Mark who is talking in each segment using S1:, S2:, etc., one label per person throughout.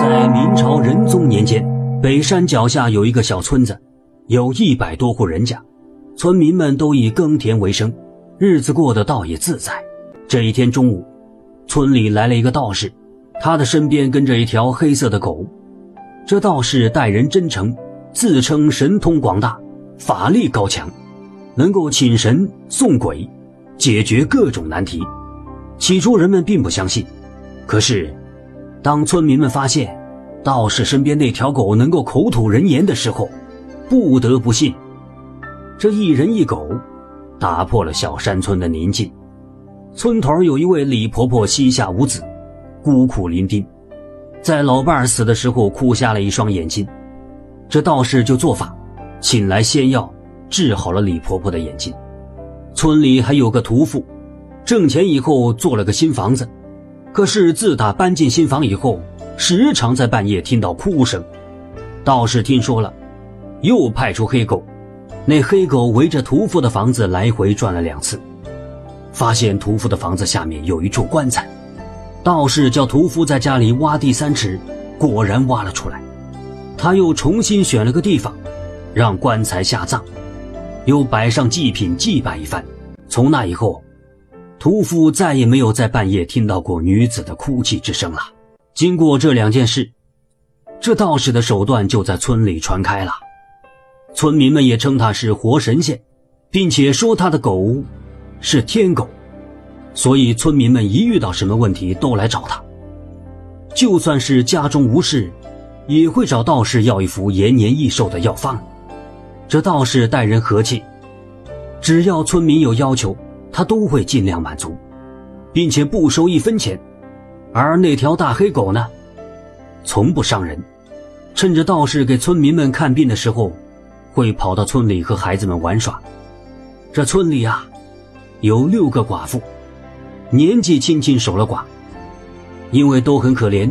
S1: 在明朝仁宗年间，北山脚下有一个小村子，有一百多户人家，村民们都以耕田为生，日子过得倒也自在。这一天中午，村里来了一个道士，他的身边跟着一条黑色的狗。这道士待人真诚，自称神通广大，法力高强，能够请神送鬼，解决各种难题。起初人们并不相信，可是。当村民们发现道士身边那条狗能够口吐人言的时候，不得不信。这一人一狗，打破了小山村的宁静。村头有一位李婆婆，膝下无子，孤苦伶仃，在老伴儿死的时候哭瞎了一双眼睛。这道士就做法，请来仙药，治好了李婆婆的眼睛。村里还有个屠夫，挣钱以后做了个新房子。可是自打搬进新房以后，时常在半夜听到哭声。道士听说了，又派出黑狗。那黑狗围着屠夫的房子来回转了两次，发现屠夫的房子下面有一处棺材。道士叫屠夫在家里挖地三尺，果然挖了出来。他又重新选了个地方，让棺材下葬，又摆上祭品祭拜一番。从那以后。屠夫再也没有在半夜听到过女子的哭泣之声了。经过这两件事，这道士的手段就在村里传开了，村民们也称他是活神仙，并且说他的狗是天狗，所以村民们一遇到什么问题都来找他。就算是家中无事，也会找道士要一副延年益寿的药方。这道士待人和气，只要村民有要求。他都会尽量满足，并且不收一分钱，而那条大黑狗呢，从不伤人。趁着道士给村民们看病的时候，会跑到村里和孩子们玩耍。这村里啊，有六个寡妇，年纪轻轻守了寡，因为都很可怜，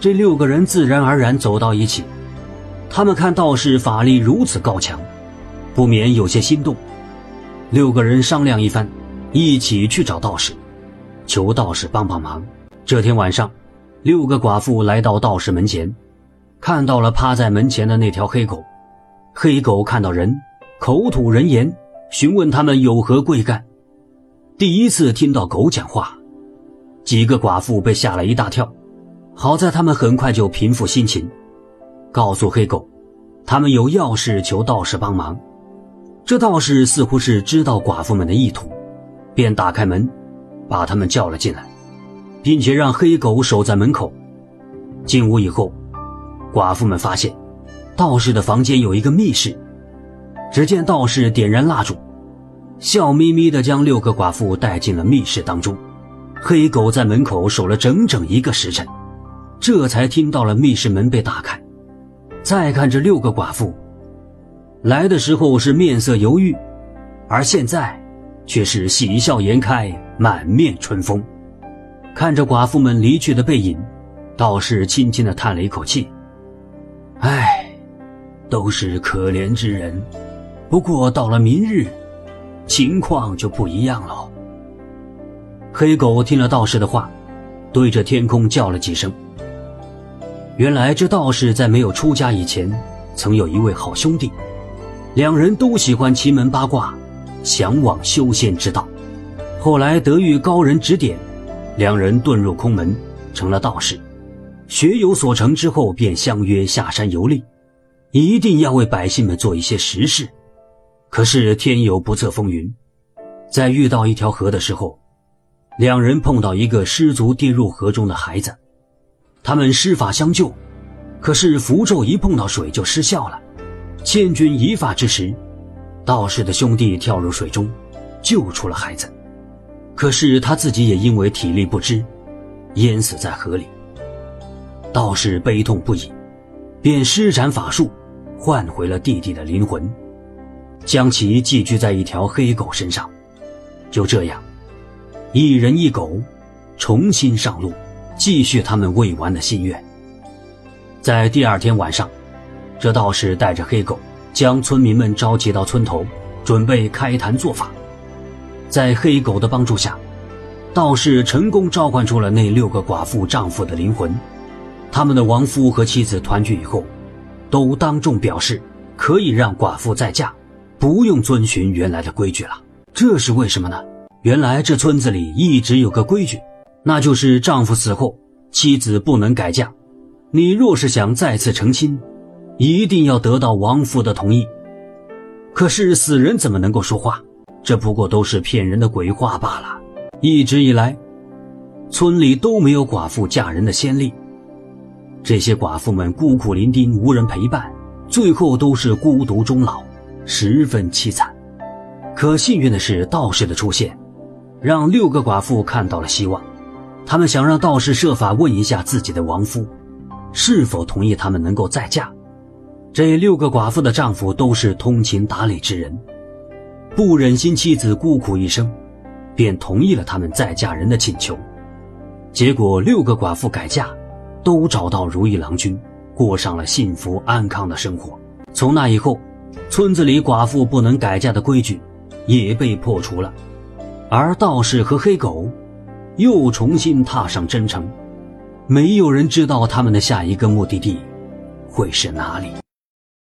S1: 这六个人自然而然走到一起。他们看道士法力如此高强，不免有些心动。六个人商量一番，一起去找道士，求道士帮帮忙。这天晚上，六个寡妇来到道士门前，看到了趴在门前的那条黑狗。黑狗看到人，口吐人言，询问他们有何贵干。第一次听到狗讲话，几个寡妇被吓了一大跳。好在他们很快就平复心情，告诉黑狗，他们有要事求道士帮忙。这道士似乎是知道寡妇们的意图，便打开门，把他们叫了进来，并且让黑狗守在门口。进屋以后，寡妇们发现，道士的房间有一个密室。只见道士点燃蜡烛，笑眯眯地将六个寡妇带进了密室当中。黑狗在门口守了整整一个时辰，这才听到了密室门被打开。再看这六个寡妇。来的时候是面色犹豫，而现在却是喜笑颜开，满面春风。看着寡妇们离去的背影，道士轻轻的叹了一口气：“唉，都是可怜之人。不过到了明日，情况就不一样了。”黑狗听了道士的话，对着天空叫了几声。原来这道士在没有出家以前，曾有一位好兄弟。两人都喜欢奇门八卦，向往修仙之道。后来得遇高人指点，两人遁入空门，成了道士。学有所成之后，便相约下山游历，一定要为百姓们做一些实事。可是天有不测风云，在遇到一条河的时候，两人碰到一个失足跌入河中的孩子，他们施法相救，可是符咒一碰到水就失效了。千钧一发之时，道士的兄弟跳入水中，救出了孩子。可是他自己也因为体力不支，淹死在河里。道士悲痛不已，便施展法术，换回了弟弟的灵魂，将其寄居在一条黑狗身上。就这样，一人一狗重新上路，继续他们未完的心愿。在第二天晚上。这道士带着黑狗，将村民们召集到村头，准备开坛做法。在黑狗的帮助下，道士成功召唤出了那六个寡妇丈夫的灵魂。他们的亡夫和妻子团聚以后，都当众表示可以让寡妇再嫁，不用遵循原来的规矩了。这是为什么呢？原来这村子里一直有个规矩，那就是丈夫死后，妻子不能改嫁。你若是想再次成亲，一定要得到亡夫的同意。可是死人怎么能够说话？这不过都是骗人的鬼话罢了。一直以来，村里都没有寡妇嫁人的先例。这些寡妇们孤苦伶仃，无人陪伴，最后都是孤独终老，十分凄惨。可幸运的是，道士的出现，让六个寡妇看到了希望。他们想让道士设法问一下自己的亡夫，是否同意他们能够再嫁。这六个寡妇的丈夫都是通情达理之人，不忍心妻子孤苦一生，便同意了他们再嫁人的请求。结果，六个寡妇改嫁。都找到如意郎君，过上了幸福安康的生活。从那以后，村子里寡妇不能改嫁的规矩也被破除了，而道士和黑狗又重新踏上征程。没有人知道他们的下一个目的地会是哪里。